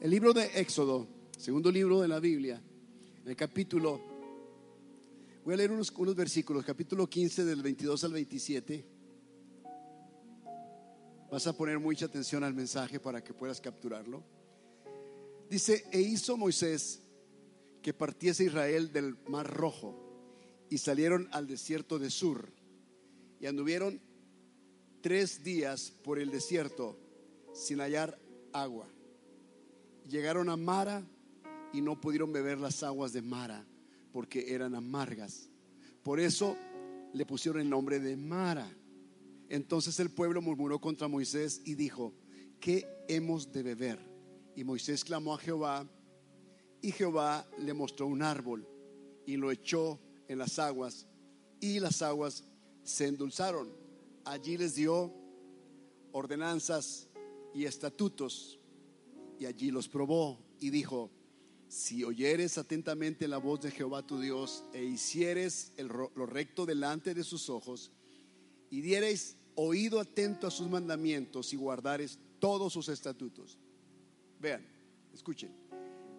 El libro de Éxodo, segundo libro de la Biblia, en el capítulo, voy a leer unos, unos versículos, capítulo 15 del 22 al 27. Vas a poner mucha atención al mensaje para que puedas capturarlo. Dice, e hizo Moisés que partiese Israel del mar rojo y salieron al desierto de Sur y anduvieron tres días por el desierto sin hallar agua. Llegaron a Mara y no pudieron beber las aguas de Mara porque eran amargas. Por eso le pusieron el nombre de Mara. Entonces el pueblo murmuró contra Moisés y dijo, ¿qué hemos de beber? Y Moisés clamó a Jehová y Jehová le mostró un árbol y lo echó en las aguas y las aguas se endulzaron. Allí les dio ordenanzas y estatutos y allí los probó y dijo, si oyeres atentamente la voz de Jehová tu Dios e hicieres lo recto delante de sus ojos y diereis oído atento a sus mandamientos y guardares todos sus estatutos. Vean, escuchen,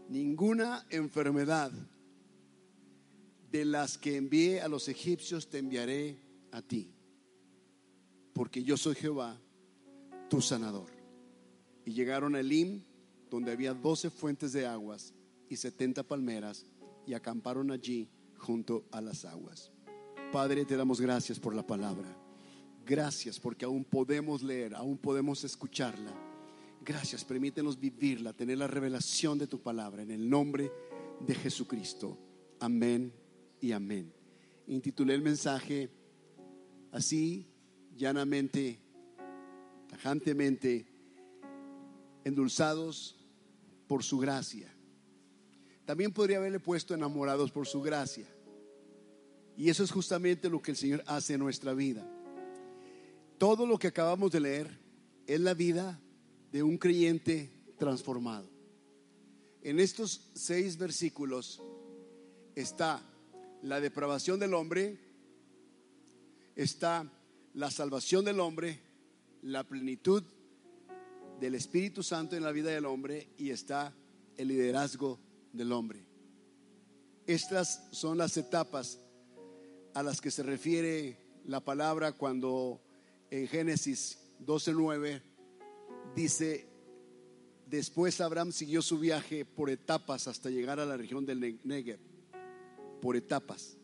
ninguna enfermedad de las que envié a los egipcios te enviaré a ti, porque yo soy Jehová, tu sanador. Y llegaron a Elim, donde había doce fuentes de aguas y setenta palmeras, y acamparon allí junto a las aguas. Padre, te damos gracias por la palabra. Gracias porque aún podemos leer, aún podemos escucharla. Gracias, permítenos vivirla, tener la revelación de tu palabra en el nombre de Jesucristo. Amén y amén. Intitulé el mensaje así, llanamente, tajantemente, endulzados por su gracia. También podría haberle puesto enamorados por su gracia. Y eso es justamente lo que el Señor hace en nuestra vida. Todo lo que acabamos de leer es la vida de un creyente transformado. En estos seis versículos está la depravación del hombre, está la salvación del hombre, la plenitud del Espíritu Santo en la vida del hombre y está el liderazgo del hombre. Estas son las etapas a las que se refiere la palabra cuando en Génesis 12:9 dice, después Abraham siguió su viaje por etapas hasta llegar a la región del Negev, por etapas.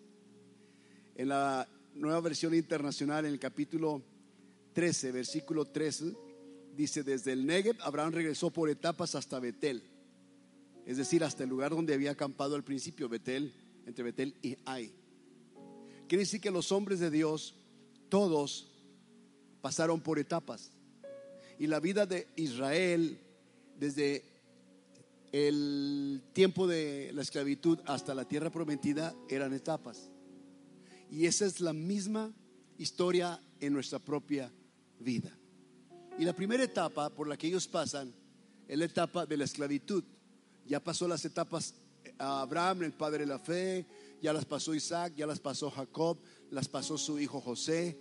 En la nueva versión internacional, en el capítulo 13, versículo 13, dice, desde el Negev Abraham regresó por etapas hasta Betel, es decir, hasta el lugar donde había acampado al principio, Betel, entre Betel y Ai. Quiere decir que los hombres de Dios, todos pasaron por etapas. Y la vida de Israel, desde el tiempo de la esclavitud hasta la tierra prometida, eran etapas. Y esa es la misma historia en nuestra propia vida. Y la primera etapa por la que ellos pasan es la etapa de la esclavitud. Ya pasó las etapas a Abraham, el padre de la fe, ya las pasó Isaac, ya las pasó Jacob, las pasó su hijo José,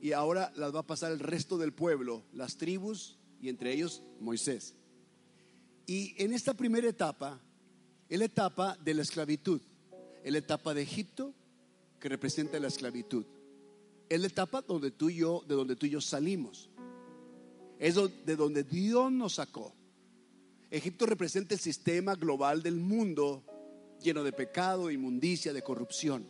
y ahora las va a pasar el resto del pueblo, las tribus y entre ellos Moisés. Y en esta primera etapa, es la etapa de la esclavitud, es la etapa de Egipto que representa la esclavitud. Es la etapa donde tú y yo, de donde tú y yo salimos. Es de donde Dios nos sacó. Egipto representa el sistema global del mundo lleno de pecado, inmundicia, de corrupción.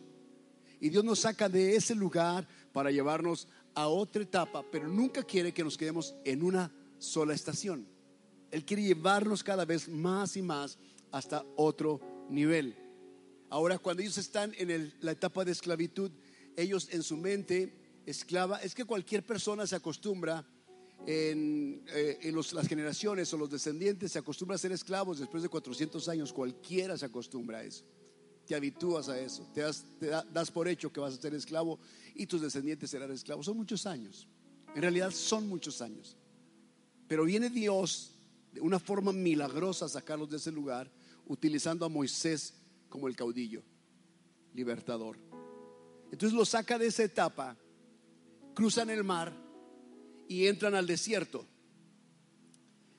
Y Dios nos saca de ese lugar para llevarnos a otra etapa, pero nunca quiere que nos quedemos en una sola estación. Él quiere llevarnos cada vez más y más hasta otro nivel. Ahora, cuando ellos están en la etapa de esclavitud, ellos en su mente esclava, es que cualquier persona se acostumbra en, eh, las generaciones o los descendientes se acostumbra a ser esclavos después de 400 años, cualquiera se acostumbra a eso te habitúas a eso, te, das, por hecho que vas a ser esclavo y tus descendientes serán esclavos. Son muchos años, en realidad son muchos años. Pero viene Dios de una forma milagrosa a sacarlos de ese lugar, utilizando a Moisés como el caudillo, libertador. Entonces lo saca de esa etapa, cruzan el mar y entran al desierto.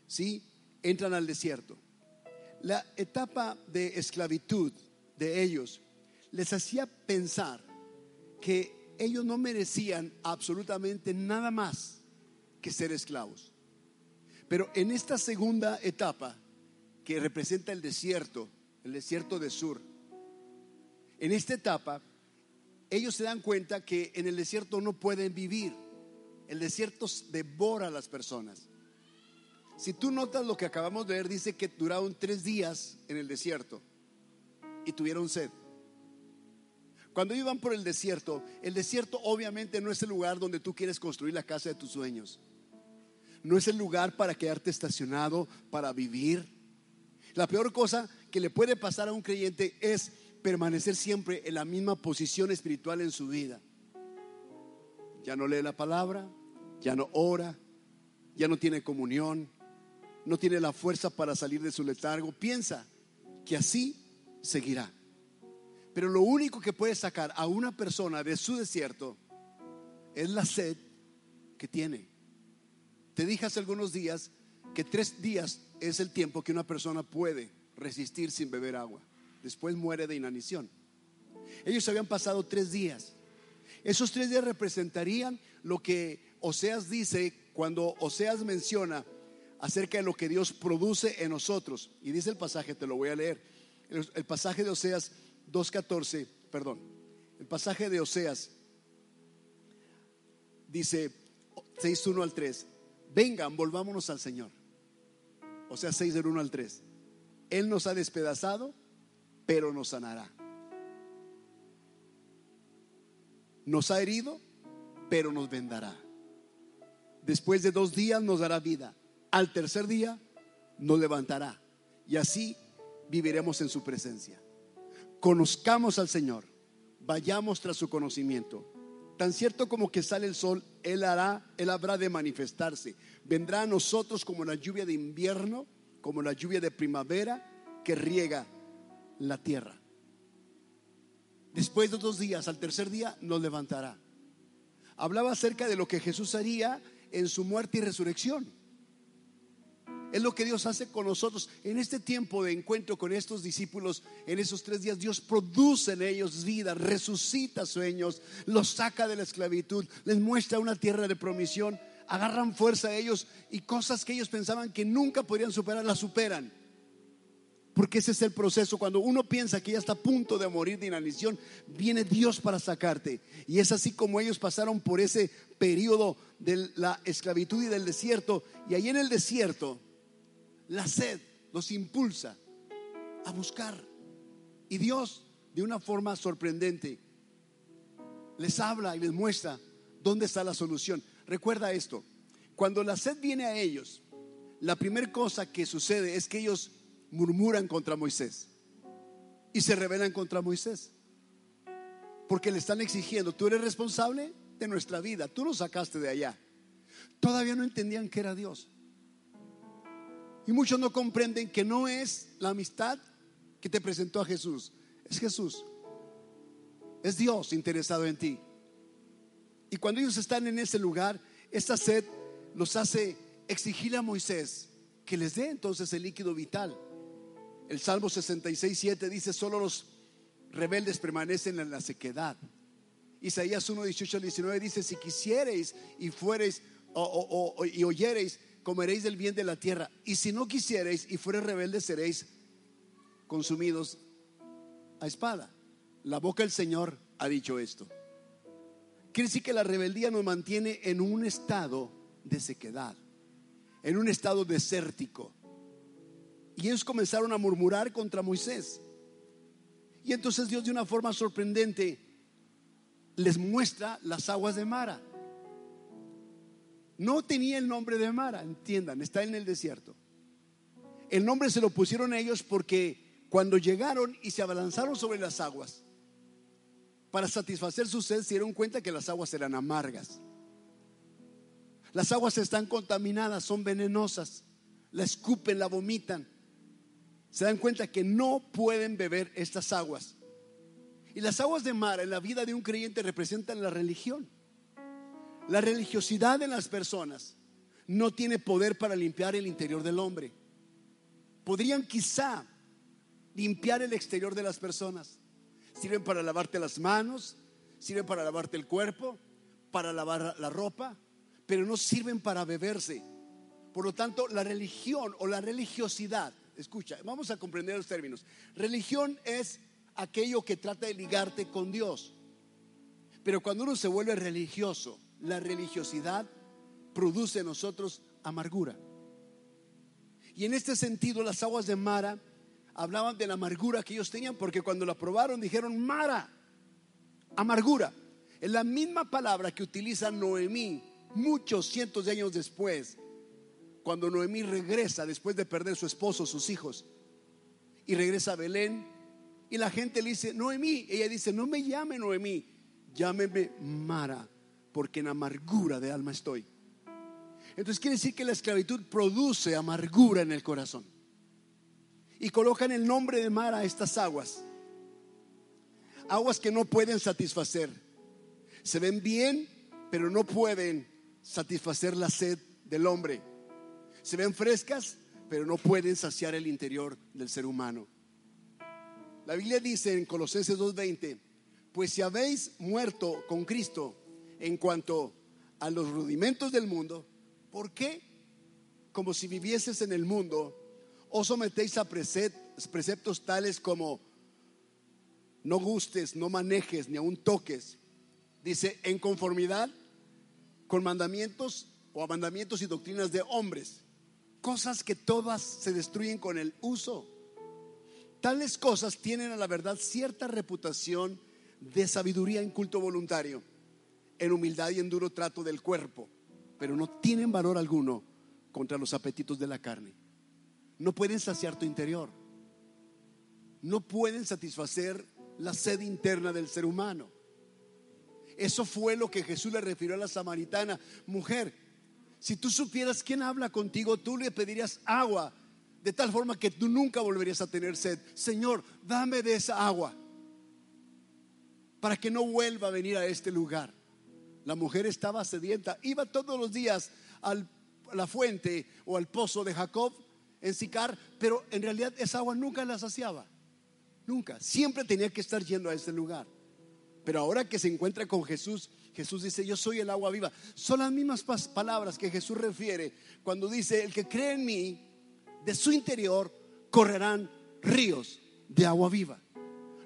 ¿Sí? Entran al desierto. La etapa de esclavitud de ellos les hacía pensar que ellos no merecían absolutamente nada más que ser esclavos. Pero en esta segunda etapa, que representa el desierto, el desierto de Sur, en esta etapa, ellos se dan cuenta que en el desierto no pueden vivir. El desierto devora a las personas. Si tú notas lo que acabamos de ver, dice que duraron tres días en el desierto y tuvieron sed. Cuando iban por el desierto, el desierto obviamente no es el lugar donde tú quieres construir la casa de tus sueños. No es el lugar para quedarte estacionado, para vivir. La peor cosa que le puede pasar a un creyente es permanecer siempre en la misma posición espiritual en su vida. Ya no lee la palabra, ya no ora, ya no tiene comunión, no tiene la fuerza para salir de su letargo. Piensa que así seguirá. Pero lo único que puede sacar a una persona de su desierto es la sed que tiene. Te dije hace algunos días que tres días es el tiempo que una persona puede resistir sin beber agua. Después muere de inanición. Ellos habían pasado tres días. Esos tres días representarían lo que Oseas dice cuando Oseas menciona acerca de lo que Dios produce en nosotros. Y dice el pasaje, te lo voy a leer. El, pasaje de Oseas 2.14, perdón. El pasaje de Oseas dice 6.1 al 3. Vengan, volvámonos al Señor. O sea, 6 del 1 al 3. Él nos ha despedazado, pero nos sanará. Nos ha herido, pero nos vendará. Después de dos días nos dará vida. Al tercer día nos levantará. Y así viviremos en su presencia. Conozcamos al Señor. Vayamos tras su conocimiento. Tan cierto como que sale el sol, Él hará, Él habrá de manifestarse. Vendrá a nosotros como la lluvia de invierno, como la lluvia de primavera que riega la tierra. Después de dos días, al tercer día, nos levantará. Hablaba acerca de lo que Jesús haría en su muerte y resurrección. Es lo que Dios hace con nosotros. En este tiempo de encuentro con estos discípulos, en esos tres días, Dios produce en ellos vida, resucita sueños, los saca de la esclavitud, les muestra una tierra de promisión, agarran fuerza a ellos y cosas que ellos pensaban que nunca podrían superar, las superan. Porque ese es el proceso. Cuando uno piensa que ya está a punto de morir de inanición, viene Dios para sacarte. Y es así como ellos pasaron por ese periodo de la esclavitud y del desierto. Y ahí en el desierto, la sed los impulsa a buscar. Y Dios, de una forma sorprendente, les habla y les muestra dónde está la solución. Recuerda esto, cuando la sed viene a ellos, la primera cosa que sucede es que ellos murmuran contra Moisés y se rebelan contra Moisés. Porque le están exigiendo, tú eres responsable de nuestra vida, tú nos sacaste de allá. Todavía no entendían que era Dios. Y muchos no comprenden que no es la amistad que te presentó a Jesús, es Jesús. Es Dios interesado en ti. Y cuando ellos están en ese lugar, esta sed los hace exigirle a Moisés que les dé entonces el líquido vital. El Salmo 66, 7 dice, solo los rebeldes permanecen en la sequedad. Isaías 1, 18 al 19 dice, si quisiereis y fuereis y oyereis, comeréis del bien de la tierra. Y si no quisiereis y fuereis rebeldes, seréis consumidos a espada. La boca del Señor ha dicho esto. Quiere decir que la rebeldía nos mantiene en un estado de sequedad, en un estado desértico. Y ellos comenzaron a murmurar contra Moisés. Y entonces Dios de una forma sorprendente les muestra las aguas de Mara. No tenía el nombre de Mara, entiendan, está en el desierto. El nombre se lo pusieron ellos porque cuando llegaron y se abalanzaron sobre las aguas, para satisfacer su sed, se dieron cuenta que las aguas eran amargas. Las aguas están contaminadas, son venenosas, la escupen, la vomitan se dan cuenta que no pueden beber estas aguas. Y las aguas de mar en la vida de un creyente representan la religión. La religiosidad en las personas no tiene poder para limpiar el interior del hombre. podrían quizá limpiar el exterior de las personas. Sirven para lavarte las manos, sirven para lavarte el cuerpo, para lavar la ropa, pero no sirven para beberse. Por lo tanto, la religión o la religiosidad, escucha, vamos a comprender los términos. Religión es aquello que trata de ligarte con Dios. Pero cuando uno se vuelve religioso, la religiosidad produce en nosotros amargura. Y en este sentido, las aguas de Mara hablaban de la amargura que ellos tenían, porque cuando la probaron dijeron Mara, amargura. Es la misma palabra que utiliza Noemí muchos cientos de años después, cuando Noemí regresa después de perder su esposo, sus hijos, y regresa a Belén, y la gente le dice, Noemí, ella dice, no me llame Noemí, llámeme Mara, porque en amargura de alma estoy. Entonces quiere decir que la esclavitud produce amargura en el corazón. Y colocan el nombre de Mara a estas aguas. Aguas que no pueden satisfacer. Se ven bien, pero no pueden satisfacer la sed del hombre. Se ven frescas, pero no pueden saciar el interior del ser humano. La Biblia dice en Colosenses 2:20, pues si habéis muerto con Cristo en cuanto a los rudimentos del mundo, ¿por qué? Como si vivieses en el mundo, os sometéis a preceptos tales como no gustes, no manejes, ni aun toques. Dice, en conformidad con mandamientos o mandamientos y doctrinas de hombres. Cosas que todas se destruyen con el uso. Tales cosas tienen a la verdad cierta reputación de sabiduría en culto voluntario, en humildad y en duro trato del cuerpo, pero no tienen valor alguno contra los apetitos de la carne. No pueden saciar tu interior. No pueden satisfacer la sed interna del ser humano. Eso fue lo que Jesús le refirió a la samaritana. Mujer, si tú supieras quién habla contigo, tú le pedirías agua, de tal forma que tú nunca volverías a tener sed. Señor, dame de esa agua, para que no vuelva a venir a este lugar. La mujer estaba sedienta, iba todos los días a la fuente o al pozo de Jacob en Sicar, pero en realidad esa agua nunca la saciaba. Nunca. Siempre tenía que estar yendo a ese lugar. Pero ahora que se encuentra con Jesús, Jesús dice, yo soy el agua viva. Son las mismas palabras que Jesús refiere cuando dice, el que cree en mí, de su interior correrán ríos de agua viva.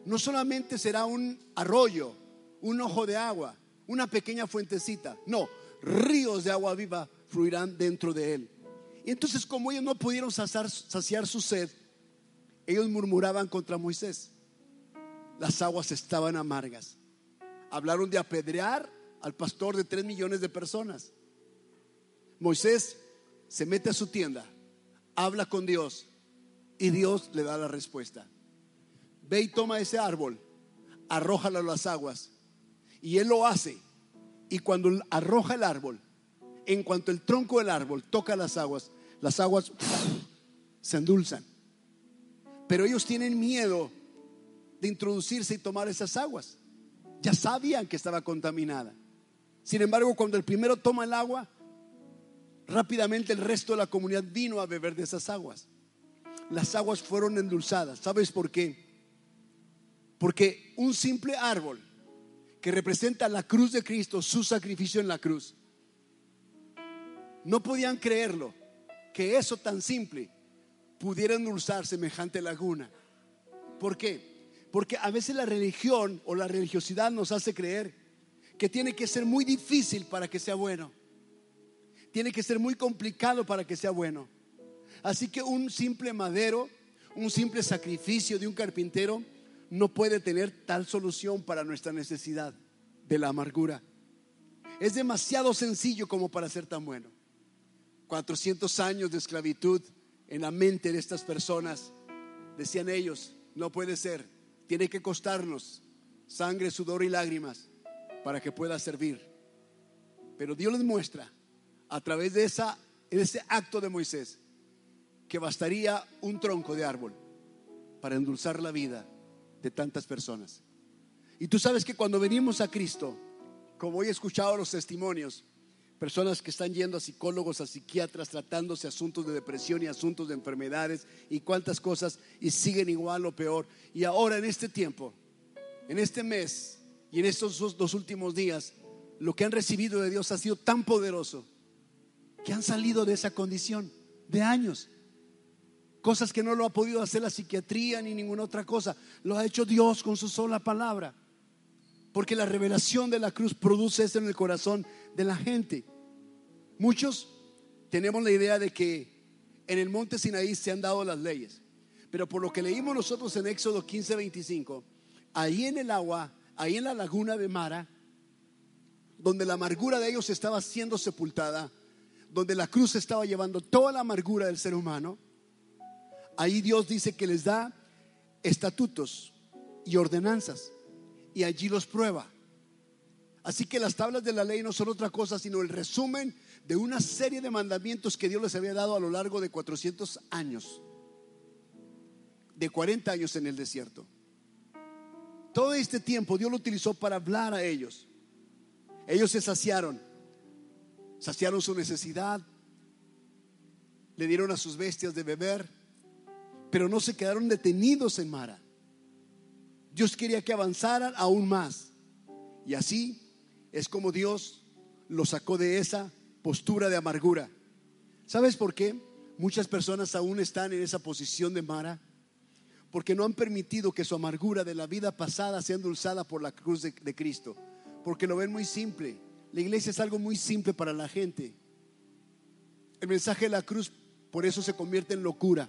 No solamente será un arroyo, un ojo de agua, una pequeña fuentecita. No, ríos de agua viva fluirán dentro de él. Y entonces como ellos no pudieron saciar, saciar su sed, ellos murmuraban contra Moisés. Las aguas estaban amargas hablaron de apedrear al pastor de tres millones de personas. Moisés se mete a su tienda, habla con Dios y Dios le da la respuesta. Ve y toma ese árbol, arrójalo a las aguas. Y él lo hace. Y cuando arroja el árbol, en cuanto el tronco del árbol toca las aguas, las aguas se endulzan. Pero ellos tienen miedo de introducirse y tomar esas aguas ya sabían que estaba contaminada. Sin embargo, cuando el primero toma el agua, rápidamente el resto de la comunidad vino a beber de esas aguas. Las aguas fueron endulzadas. ¿Sabes por qué? Porque un simple árbol que representa la cruz de Cristo, su sacrificio en la cruz, no podían creerlo, que eso tan simple pudiera endulzar semejante laguna. ¿Por qué? Porque a veces la religión o la religiosidad nos hace creer que tiene que ser muy difícil para que sea bueno. Tiene que ser muy complicado para que sea bueno. Así que un simple madero, un simple sacrificio de un carpintero no puede tener tal solución para nuestra necesidad de la amargura. Es demasiado sencillo como para ser tan bueno. 400 años de esclavitud en la mente de estas personas, decían ellos, no puede ser tiene que costarnos sangre, sudor y lágrimas para que pueda servir. Pero Dios les muestra a través de, esa, ese acto de Moisés que bastaría un tronco de árbol para endulzar la vida de tantas personas. Y tú sabes que cuando venimos a Cristo, como he escuchado los testimonios, personas que están yendo a psicólogos, a psiquiatras, tratándose asuntos de depresión y asuntos de enfermedades y cuántas cosas y siguen igual o peor. Y ahora en este tiempo, en este mes y en estos dos, últimos días, lo que han recibido de Dios ha sido tan poderoso que han salido de esa condición de años. Cosas que no lo ha podido hacer la psiquiatría ni ninguna otra cosa. Lo ha hecho Dios con su sola palabra. Porque la revelación de la cruz produce eso en el corazón de la gente. Muchos tenemos la idea de que en el monte Sinaí se han dado las leyes. Pero por lo que leímos nosotros en Éxodo 15, 25, ahí en el agua, ahí en la laguna de Mara, donde la amargura de ellos estaba siendo sepultada, donde la cruz estaba llevando toda la amargura del ser humano, ahí Dios dice que les da estatutos y ordenanzas y allí los prueba. Así que las tablas de la ley no son otra cosa sino el resumen de una serie de mandamientos que Dios les había dado a lo largo de 400 años, de 40 años en el desierto. Todo este tiempo Dios lo utilizó para hablar a ellos. Ellos se saciaron, saciaron su necesidad, le dieron a sus bestias de beber, pero no se quedaron detenidos en Mara. Dios quería que avanzaran aún más. Y así es como Dios lo sacó de esa postura de amargura. ¿Sabes por qué? Muchas personas aún están en esa posición de Mara porque no han permitido que su amargura de la vida pasada sea endulzada por la cruz de, Cristo, porque lo ven muy simple. La iglesia es algo muy simple para la gente. El mensaje de la cruz por eso se convierte en locura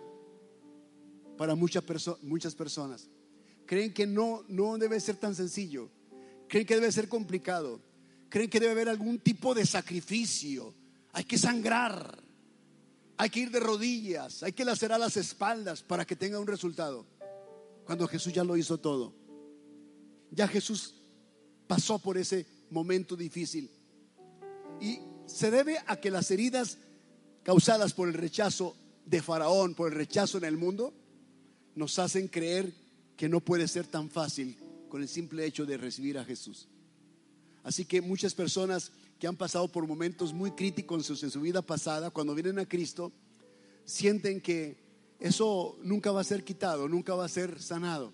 para muchas, muchas personas. Creen que no, no debe ser tan sencillo, creen que debe ser complicado creen que debe haber algún tipo de sacrificio. Hay que sangrar, hay que ir de rodillas, hay que lacerar las espaldas para que tenga un resultado. Cuando Jesús ya lo hizo todo. Ya Jesús pasó por ese momento difícil. Y se debe a que las heridas causadas por el rechazo de Faraón, por el rechazo en el mundo, nos hacen creer que no puede ser tan fácil con el simple hecho de recibir a Jesús. Así que muchas personas que han pasado por momentos muy críticos en su, vida pasada, cuando vienen a Cristo, sienten que eso nunca va a ser quitado, nunca va a ser sanado.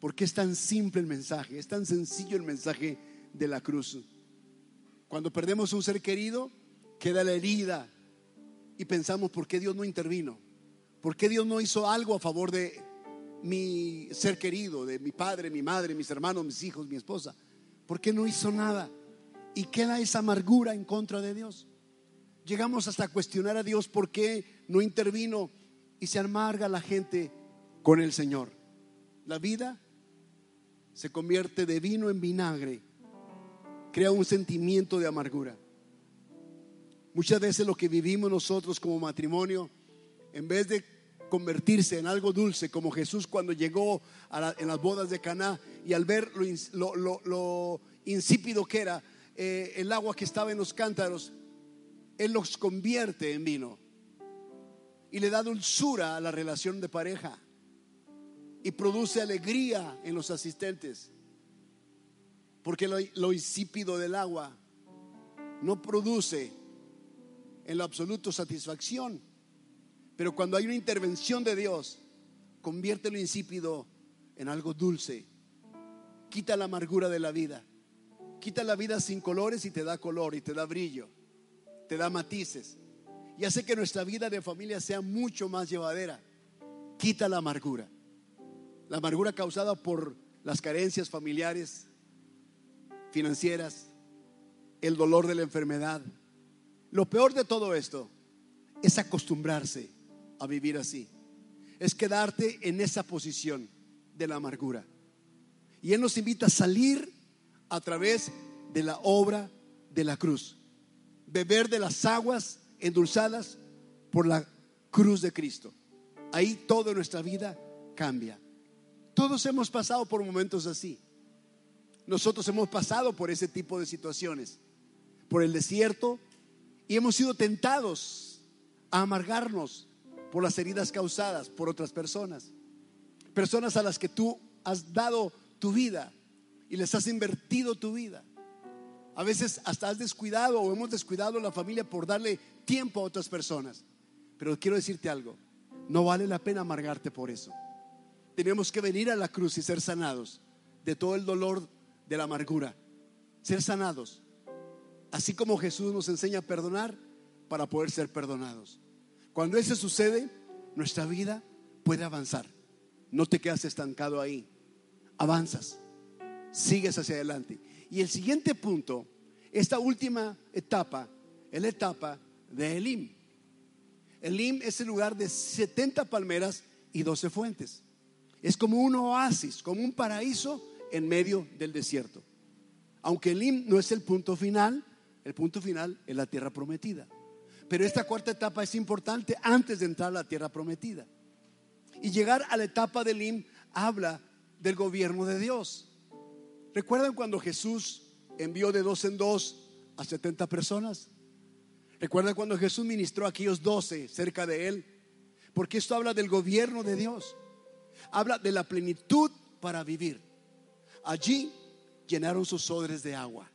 Porque es tan simple el mensaje, es tan sencillo el mensaje de la cruz. Cuando perdemos un ser querido, queda la herida y pensamos, ¿por qué Dios no intervino? ¿Por qué Dios no hizo algo a favor de mi ser querido, de mi padre, mi madre, mis hermanos, mis hijos, mi esposa? ¿Por qué no hizo nada? Y queda esa amargura en contra de Dios. Llegamos hasta cuestionar a Dios por qué no intervino y se amarga la gente con el Señor. La vida se convierte de vino en vinagre, crea un sentimiento de amargura. Muchas veces lo que vivimos nosotros como matrimonio, en vez de convertirse en algo dulce, como Jesús cuando llegó en las bodas de Caná y al ver lo, insípido que era eh, el agua que estaba en los cántaros, Él los convierte en vino y le da dulzura a la relación de pareja y produce alegría en los asistentes, porque lo insípido del agua no produce en lo absoluto satisfacción pero cuando hay una intervención de Dios, convierte lo insípido en algo dulce. Quita la amargura de la vida. Quita la vida sin colores y te da color y te da brillo. Te da matices. Y hace que nuestra vida de familia sea mucho más llevadera. Quita la amargura. La amargura causada por las carencias familiares, financieras, el dolor de la enfermedad. Lo peor de todo esto es acostumbrarse a vivir así. Es quedarte en esa posición de la amargura. Y Él nos invita a salir a través de la obra de la cruz. Beber de las aguas endulzadas por la cruz de Cristo. Ahí toda nuestra vida cambia. Todos hemos pasado por momentos así. Nosotros hemos pasado por ese tipo de situaciones, por el desierto, y hemos sido tentados a amargarnos, por las heridas causadas por otras personas. Personas a las que tú has dado tu vida y les has invertido tu vida. A veces hasta has descuidado o hemos descuidado la familia por darle tiempo a otras personas. Pero quiero decirte algo, no vale la pena amargarte por eso. Tenemos que venir a la cruz y ser sanados de todo el dolor de la amargura. Ser sanados. Así como Jesús nos enseña a perdonar para poder ser perdonados. Cuando eso sucede, nuestra vida puede avanzar. No te quedas estancado ahí. Avanzas. Sigues hacia adelante. Y el siguiente punto, esta última etapa, es la etapa de Elim. Elim es el lugar de 70 palmeras y 12 fuentes. Es como un oasis, como un paraíso en medio del desierto. Aunque Elim no es el punto final, el punto final es la tierra prometida. Pero esta cuarta etapa es importante antes de entrar a la tierra prometida. Y llegar a la etapa de Elim habla del gobierno de Dios. ¿Recuerdan cuando Jesús envió de dos en dos a 70 personas? ¿Recuerdan cuando Jesús ministró a aquellos 12 cerca de él? Porque esto habla del gobierno de Dios habla de la plenitud para vivir. Allí llenaron sus odres de agua.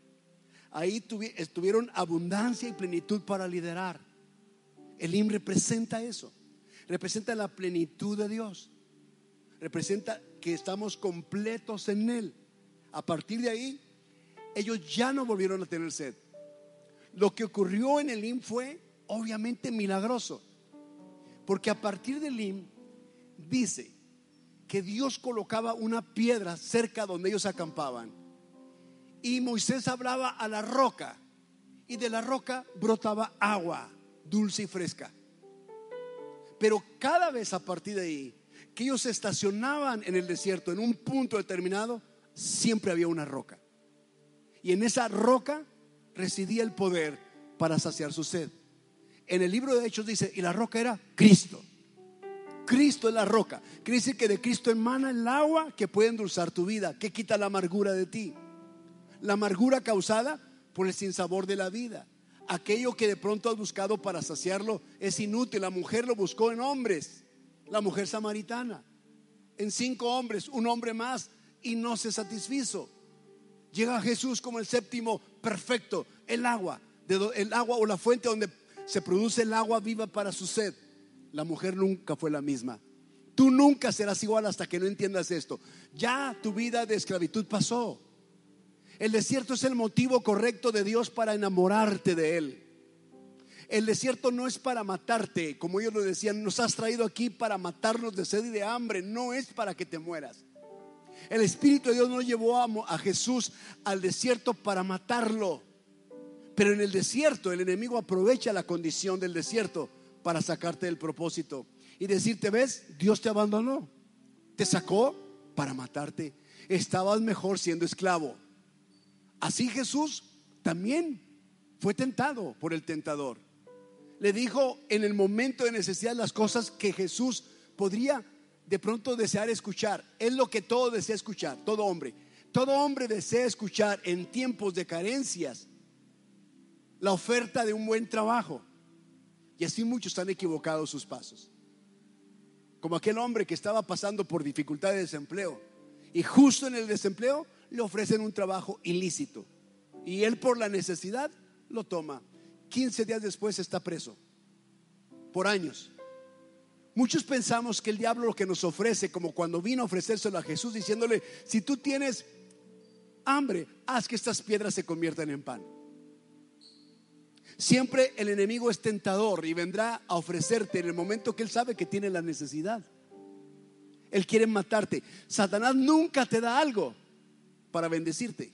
Ahí tuvieron abundancia y plenitud para liderar. El himno representa eso. Representa la plenitud de Dios. Representa que estamos completos en Él. A partir de ahí, ellos ya no volvieron a tener sed. Lo que ocurrió en el Elim fue obviamente milagroso. Porque a partir del Elim dice que Dios colocaba una piedra cerca donde ellos acampaban. Y Moisés hablaba a la roca y de la roca brotaba agua dulce y fresca. Pero cada vez a partir de ahí que ellos se estacionaban en el desierto en un punto determinado, siempre había una roca. Y en esa roca residía el poder para saciar su sed. En el libro de Hechos dice, y la roca era Cristo. Cristo es la roca. Quiere decir que de Cristo emana el agua que puede endulzar tu vida, que quita la amargura de ti. La amargura causada por el sinsabor de la vida. Aquello que de pronto has buscado para saciarlo es inútil. La mujer lo buscó en hombres. La mujer samaritana. En cinco hombres, un hombre más y no se satisfizo. Llega Jesús como el séptimo perfecto, el agua, el agua o la fuente donde se produce el agua viva para su sed la mujer nunca fue la misma. Tú nunca serás igual hasta que no entiendas esto. Ya tu vida de esclavitud pasó. El desierto es el motivo correcto de Dios para enamorarte de Él. El desierto no es para matarte, como ellos lo decían, nos has traído aquí para matarnos de sed y de hambre, no es para que te mueras. El Espíritu de Dios no llevó a, a Jesús al desierto para matarlo, pero en el desierto el enemigo aprovecha la condición del desierto para sacarte del propósito y decirte, ves, Dios te abandonó, te sacó para matarte. Estabas mejor siendo esclavo. Así Jesús también fue tentado por el tentador. Le dijo en el momento de necesidad las cosas que Jesús podría de pronto desear escuchar. Es lo que todo desea escuchar, todo hombre. Todo hombre desea escuchar en tiempos de carencias la oferta de un buen trabajo. Y así muchos han equivocado sus pasos. Como aquel hombre que estaba pasando por dificultad de desempleo y justo en el desempleo le ofrecen un trabajo ilícito. Y él por la necesidad lo toma. 15 días después está preso. Por años. Muchos pensamos que el diablo lo que nos ofrece, como cuando vino a ofrecérselo a Jesús diciéndole, si tú tienes hambre, haz que estas piedras se conviertan en pan. Siempre el enemigo es tentador y vendrá a ofrecerte en el momento que él sabe que tiene la necesidad. Él quiere matarte. Satanás nunca te da algo para bendecirte.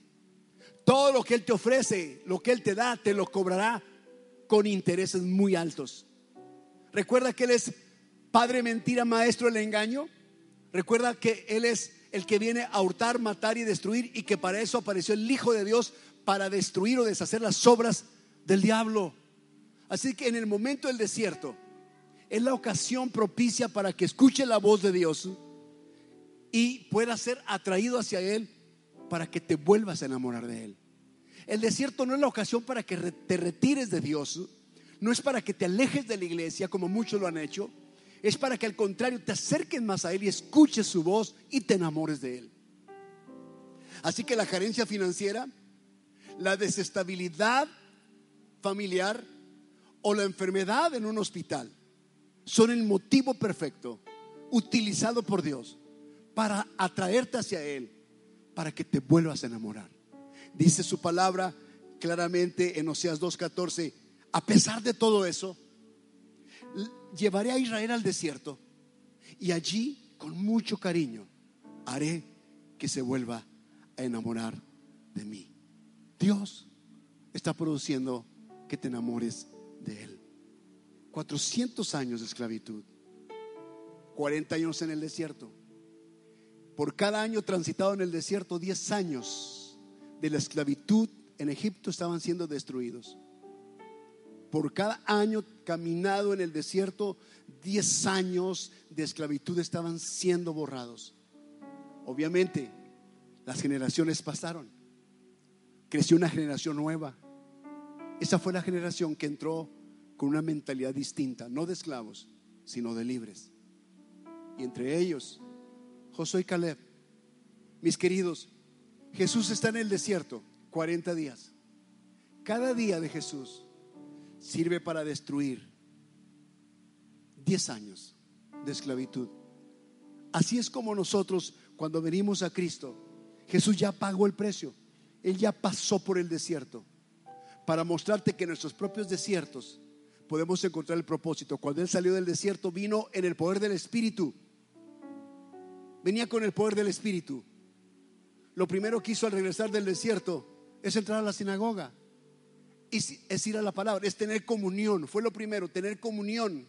Todo lo que él te ofrece, lo que él te da, te lo cobrará con intereses muy altos. Recuerda que él es padre mentira, maestro del engaño. Recuerda que él es el que viene a hurtar, matar y destruir y que para eso apareció el Hijo de Dios para destruir o deshacer las obras del diablo. Así que en el momento del desierto es la ocasión propicia para que escuche la voz de Dios y pueda ser atraído hacia Él para que te vuelvas a enamorar de Él. El desierto no es la ocasión para que te retires de Dios, no es para que te alejes de la iglesia como muchos lo han hecho, es para que al contrario te acerques más a Él y escuches su voz y te enamores de Él. Así que la carencia financiera la desestabilidad familiar o la enfermedad en un hospital son el motivo perfecto utilizado por Dios para atraerte hacia Él, para que te vuelvas a enamorar. Dice su palabra claramente en Oseas 2.14, a pesar de todo eso, llevaré a Israel al desierto y allí, con mucho cariño, haré que se vuelva a enamorar de mí. Dios está produciendo que te enamores de Él. 400 años de esclavitud, 40 años en el desierto. Por cada año transitado en el desierto, 10 años de la esclavitud en Egipto estaban siendo destruidos. Por cada año caminado en el desierto, 10 años de esclavitud estaban siendo borrados. Obviamente, las generaciones pasaron. Creció una generación nueva. Esa fue la generación que entró con una mentalidad distinta, no de esclavos, sino de libres. Y entre ellos, Josué y Caleb. Mis queridos, Jesús está en el desierto 40 días. Cada día de Jesús sirve para destruir 10 años de esclavitud. Así es como nosotros cuando venimos a Cristo, Jesús ya pagó el precio. Él ya pasó por el desierto para mostrarte que en nuestros propios desiertos podemos encontrar el propósito. Cuando Él salió del desierto vino en el poder del Espíritu. Venía con el poder del Espíritu. Lo primero que hizo al regresar del desierto es entrar a la sinagoga. Es ir a la palabra, es tener comunión. Fue lo primero, tener comunión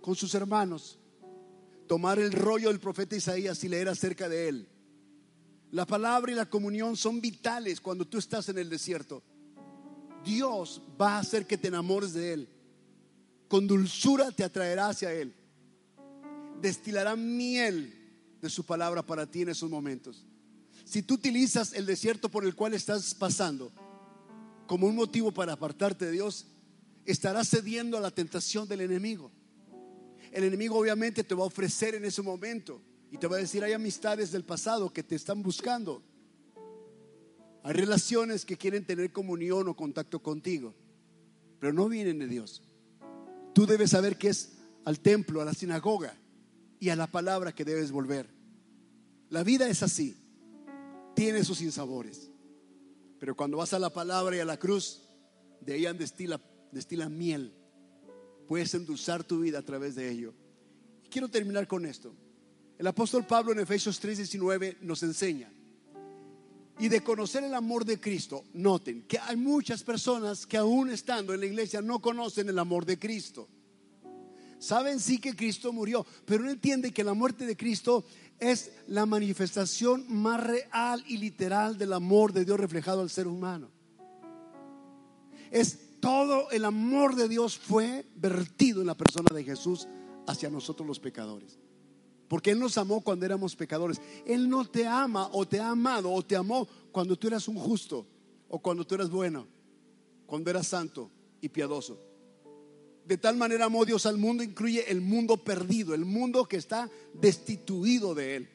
con sus hermanos. Tomar el rollo del profeta Isaías y leer acerca de él. La palabra y la comunión son vitales cuando tú estás en el desierto. Dios va a hacer que te enamores de Él. Con dulzura te atraerá hacia Él. Destilará miel de su palabra para ti en esos momentos. Si tú utilizas el desierto por el cual estás pasando como un motivo para apartarte de Dios, estarás cediendo a la tentación del enemigo. El enemigo obviamente te va a ofrecer en ese momento y te va a decir, hay amistades del pasado que te están buscando. Hay relaciones que quieren tener comunión o contacto contigo, pero no vienen de Dios. Tú debes saber que es al templo, a la sinagoga y a la palabra que debes volver. La vida es así, tiene sus insabores, pero cuando vas a la palabra y a la cruz, de ella destila, destila miel. Puedes endulzar tu vida a través de ello. Quiero terminar con esto. El apóstol Pablo en Efesios 3:19 nos enseña y de conocer el amor de Cristo. Noten que hay muchas personas que aún estando en la iglesia no conocen el amor de Cristo. Saben sí que Cristo murió, pero no entienden que la muerte de Cristo es la manifestación más real y literal del amor de Dios reflejado al ser humano. Es todo el amor de Dios fue vertido en la persona de Jesús hacia nosotros los pecadores. Porque Él nos amó cuando éramos pecadores. Él no te ama o te ha amado o te amó cuando tú eras un justo o cuando tú eras bueno, cuando eras santo y piadoso. De tal manera amó Dios al mundo, incluye el mundo perdido, el mundo que está destituido de Él.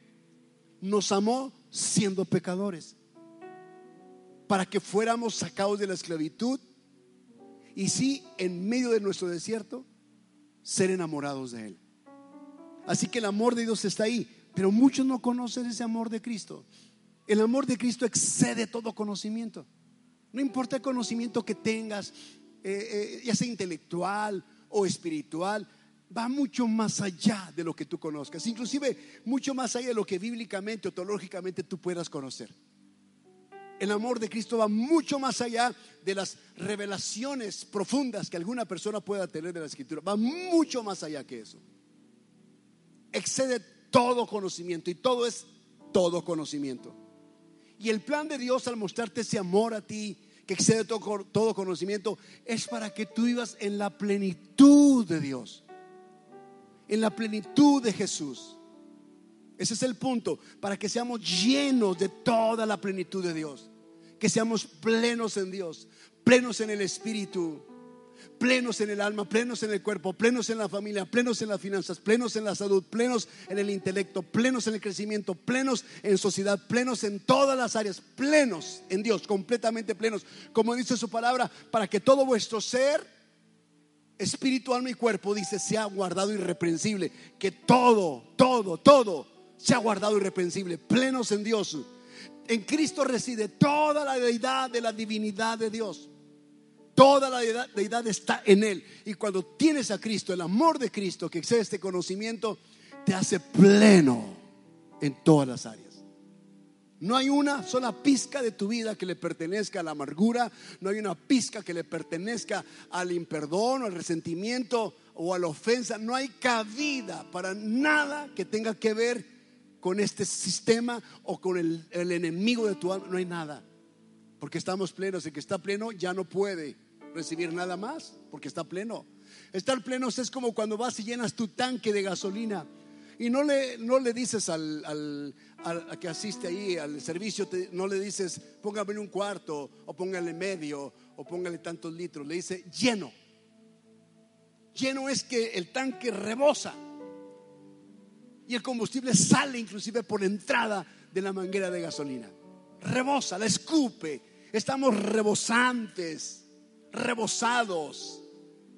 Nos amó siendo pecadores, para que fuéramos sacados de la esclavitud y sí, en medio de nuestro desierto, ser enamorados de Él. Así que el amor de Dios está ahí, pero muchos no conocen ese amor de Cristo. El amor de Cristo excede todo conocimiento. No importa el conocimiento que tengas, eh, eh, ya sea intelectual o espiritual, va mucho más allá de lo que tú conozcas, inclusive mucho más allá de lo que bíblicamente o teológicamente tú puedas conocer. El amor de Cristo va mucho más allá de las revelaciones profundas que alguna persona pueda tener de la escritura, va mucho más allá que eso excede todo conocimiento y todo es todo conocimiento. Y el plan de Dios al mostrarte ese amor a ti, que excede todo, todo conocimiento, es para que tú vivas en la plenitud de Dios, en la plenitud de Jesús. Ese es el punto, para que seamos llenos de toda la plenitud de Dios, que seamos plenos en Dios, plenos en el Espíritu, plenos en el alma, plenos en el cuerpo, plenos en la familia, plenos en las finanzas, plenos en la salud, plenos en el intelecto, plenos en el crecimiento, plenos en sociedad, plenos en todas las áreas, plenos en Dios, completamente plenos, como dice su palabra, para que todo vuestro ser, espíritu, alma y cuerpo, dice, sea guardado irreprensible, que todo, todo, todo sea guardado irreprensible, plenos en Dios. En Cristo reside toda la deidad de la divinidad de Dios. Toda la deidad, está en Él. Y cuando tienes a Cristo, el amor de Cristo que excede este conocimiento, te hace pleno en todas las áreas. No hay una sola pizca de tu vida que le pertenezca a la amargura, no hay una pizca que le pertenezca al imperdón, al resentimiento o a la ofensa. No hay cabida para nada que tenga que ver con este sistema o con el, el enemigo de tu alma. No hay nada, porque estamos plenos. El que está pleno ya no puede recibir nada más porque está pleno. Estar pleno es como cuando vas y llenas tu tanque de gasolina y no le, no le dices al, al, que asiste ahí al servicio, no le dices póngame un cuarto o póngale medio o póngale tantos litros, le dice lleno. Lleno es que el tanque rebosa y el combustible sale inclusive por entrada de la manguera de gasolina. Rebosa, la escupe. Estamos rebosantes rebosados.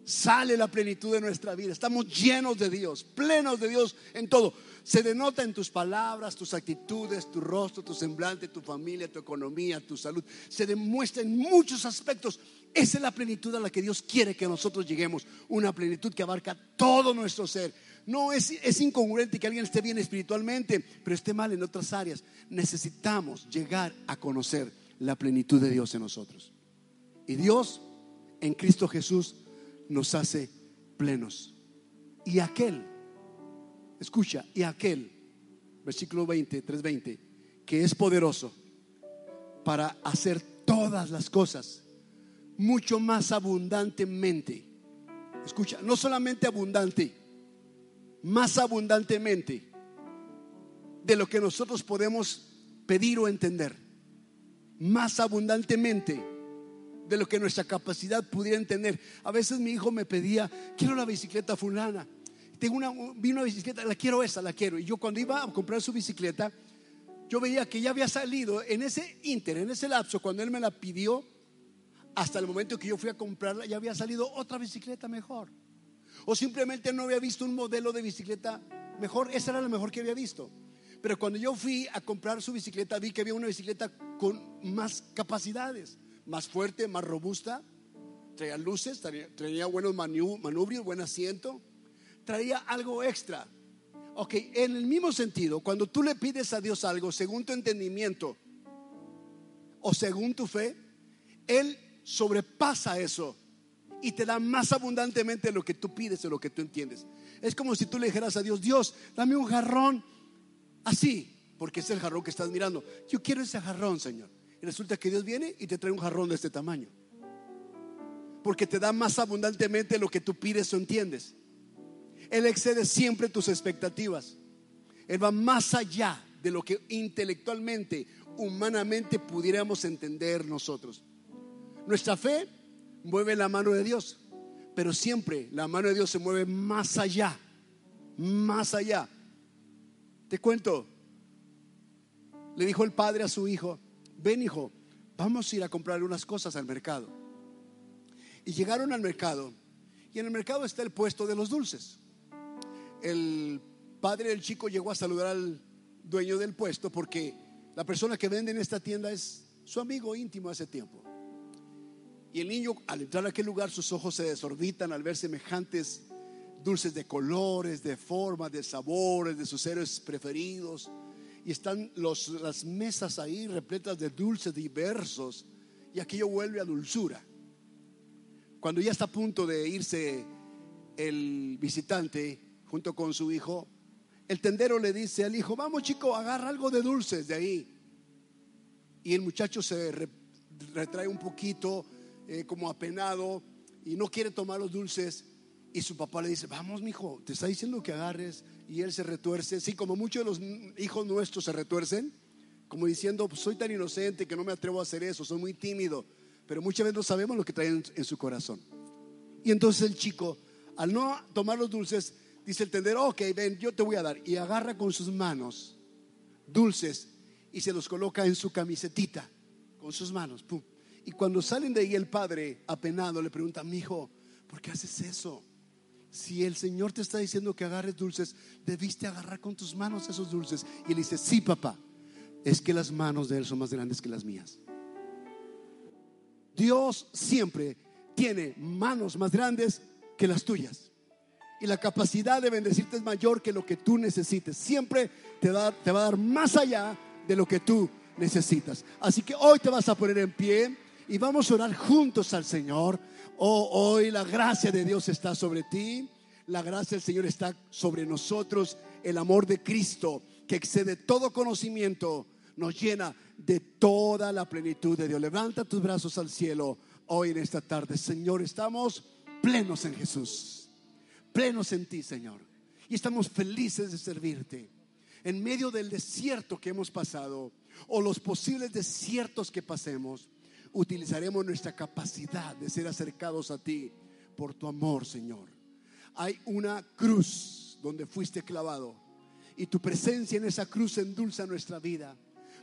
Sale la plenitud de nuestra vida. Estamos llenos de Dios, plenos de Dios en todo. Se denota en tus palabras, tus actitudes, tu rostro, tu semblante, tu familia, tu economía, tu salud. Se demuestra en muchos aspectos. Esa es la plenitud a la que Dios quiere que nosotros lleguemos. Una plenitud que abarca todo nuestro ser. No es, es incongruente que alguien esté bien espiritualmente, pero esté mal en otras áreas. Necesitamos llegar a conocer la plenitud de Dios en nosotros. Y Dios en Cristo Jesús nos hace plenos. Y aquel, escucha, y aquel, versículo 20, 3:20, que es poderoso para hacer todas las cosas mucho más abundantemente. Escucha, no solamente abundante, más abundantemente de lo que nosotros podemos pedir o entender. Más abundantemente de lo que nuestra capacidad pudiera entender. A veces mi hijo me pedía, quiero la bicicleta fulana. Tengo una, vino una bicicleta, la quiero esa, la quiero. Y yo cuando iba a comprar su bicicleta, yo veía que ya había salido en ese inter, en ese lapso, cuando él me la pidió, hasta el momento que yo fui a comprarla, ya había salido otra bicicleta mejor. O simplemente no había visto un modelo de bicicleta mejor, esa era la mejor que había visto. Pero cuando yo fui a comprar su bicicleta, vi que había una bicicleta con más capacidades más fuerte, más robusta. Traía luces, traía, buenos manubrios, buen asiento. Traía algo extra. Ok, en el mismo sentido, cuando tú le pides a Dios algo según tu entendimiento o según tu fe, Él sobrepasa eso y te da más abundantemente lo que tú pides o lo que tú entiendes. Es como si tú le dijeras a Dios, Dios, dame un jarrón así, porque es el jarrón que estás mirando. Yo quiero ese jarrón, Señor resulta que Dios viene y te trae un jarrón de este tamaño. Porque te da más abundantemente lo que tú pides o entiendes. Él excede siempre tus expectativas. Él va más allá de lo que intelectualmente, humanamente pudiéramos entender nosotros. Nuestra fe mueve la mano de Dios, pero siempre la mano de Dios se mueve más allá, más allá. Te cuento, le dijo el padre a su hijo, ven hijo, vamos a ir a comprar unas cosas al mercado. Y llegaron al mercado y en el mercado está el puesto de los dulces. El padre del chico llegó a saludar al dueño del puesto porque la persona que vende en esta tienda es su amigo íntimo hace tiempo. Y el niño al entrar a aquel lugar sus ojos se desorbitan al ver semejantes dulces de colores, de formas, de sabores, de sus héroes preferidos y están los, las mesas ahí repletas de dulces diversos y aquello vuelve a dulzura. Cuando ya está a punto de irse el visitante junto con su hijo, el tendero le dice al hijo, vamos chico, agarra algo de dulces de ahí. Y el muchacho se retrae un poquito, eh, como apenado, y no quiere tomar los dulces. Y su papá le dice, vamos, mi hijo, te está diciendo que agarres y él se retuerce, sí, como muchos de los hijos nuestros se retuercen, como diciendo, pues, soy tan inocente que no me atrevo a hacer eso, soy muy tímido, pero muchas veces no sabemos lo que traen en su corazón. Y entonces el chico, al no tomar los dulces, dice el tendero, ok, ven, yo te voy a dar. Y agarra con sus manos dulces y se los coloca en su camisetita, con sus manos. Pum. Y cuando salen de ahí el padre, apenado, le pregunta, mi hijo, ¿por qué haces eso? Si el Señor te está diciendo que agarres dulces, debiste agarrar con tus manos esos dulces. Y él dice, sí, papá, es que las manos de Él son más grandes que las mías. Dios siempre tiene manos más grandes que las tuyas. Y la capacidad de bendecirte es mayor que lo que tú necesites. Siempre te, te va a dar más allá de lo que tú necesitas. Así que hoy te vas a poner en pie y vamos a orar juntos al Señor. Oh, hoy la gracia de Dios está sobre ti. La gracia del Señor está sobre nosotros. El amor de Cristo que excede todo conocimiento nos llena de toda la plenitud de Dios. Levanta tus brazos al cielo hoy en esta tarde. Señor, estamos plenos en Jesús, plenos en ti, Señor. Y estamos felices de servirte. En medio del desierto que hemos pasado o los posibles desiertos que pasemos, utilizaremos nuestra capacidad de ser acercados a ti por tu amor, Señor. Hay una cruz donde fuiste clavado y tu presencia en esa cruz endulza nuestra vida.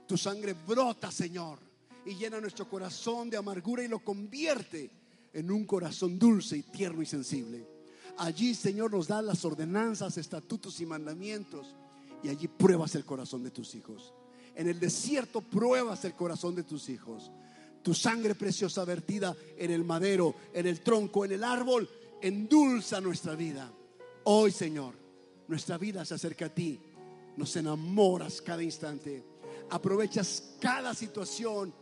Tu sangre brota, Señor, y llena nuestro corazón de amargura y lo convierte en un corazón dulce y tierno y sensible. Allí, Señor, nos da las ordenanzas, estatutos y mandamientos. Y allí pruebas el corazón de tus hijos. En el desierto pruebas el corazón de tus hijos. Tu sangre preciosa vertida en el madero, en el tronco, en el árbol, endulza nuestra vida. Hoy, Señor, nuestra vida se acerca a ti. Nos enamoras cada instante aprovechas cada situación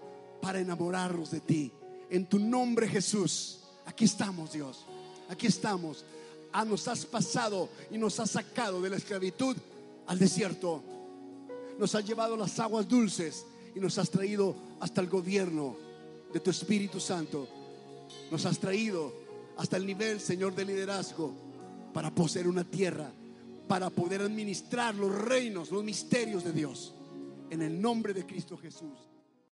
para enamorarnos de ti. En tu nombre Jesús, aquí estamos Dios, aquí estamos. Ah, nos has pasado y nos has sacado de la esclavitud al desierto. Nos has llevado las aguas dulces y nos has traído hasta el gobierno de tu Espíritu Santo. Nos has traído hasta el nivel, Señor, de liderazgo para poseer una tierra, para poder administrar los reinos, los misterios de Dios en el nombre de Cristo Jesús.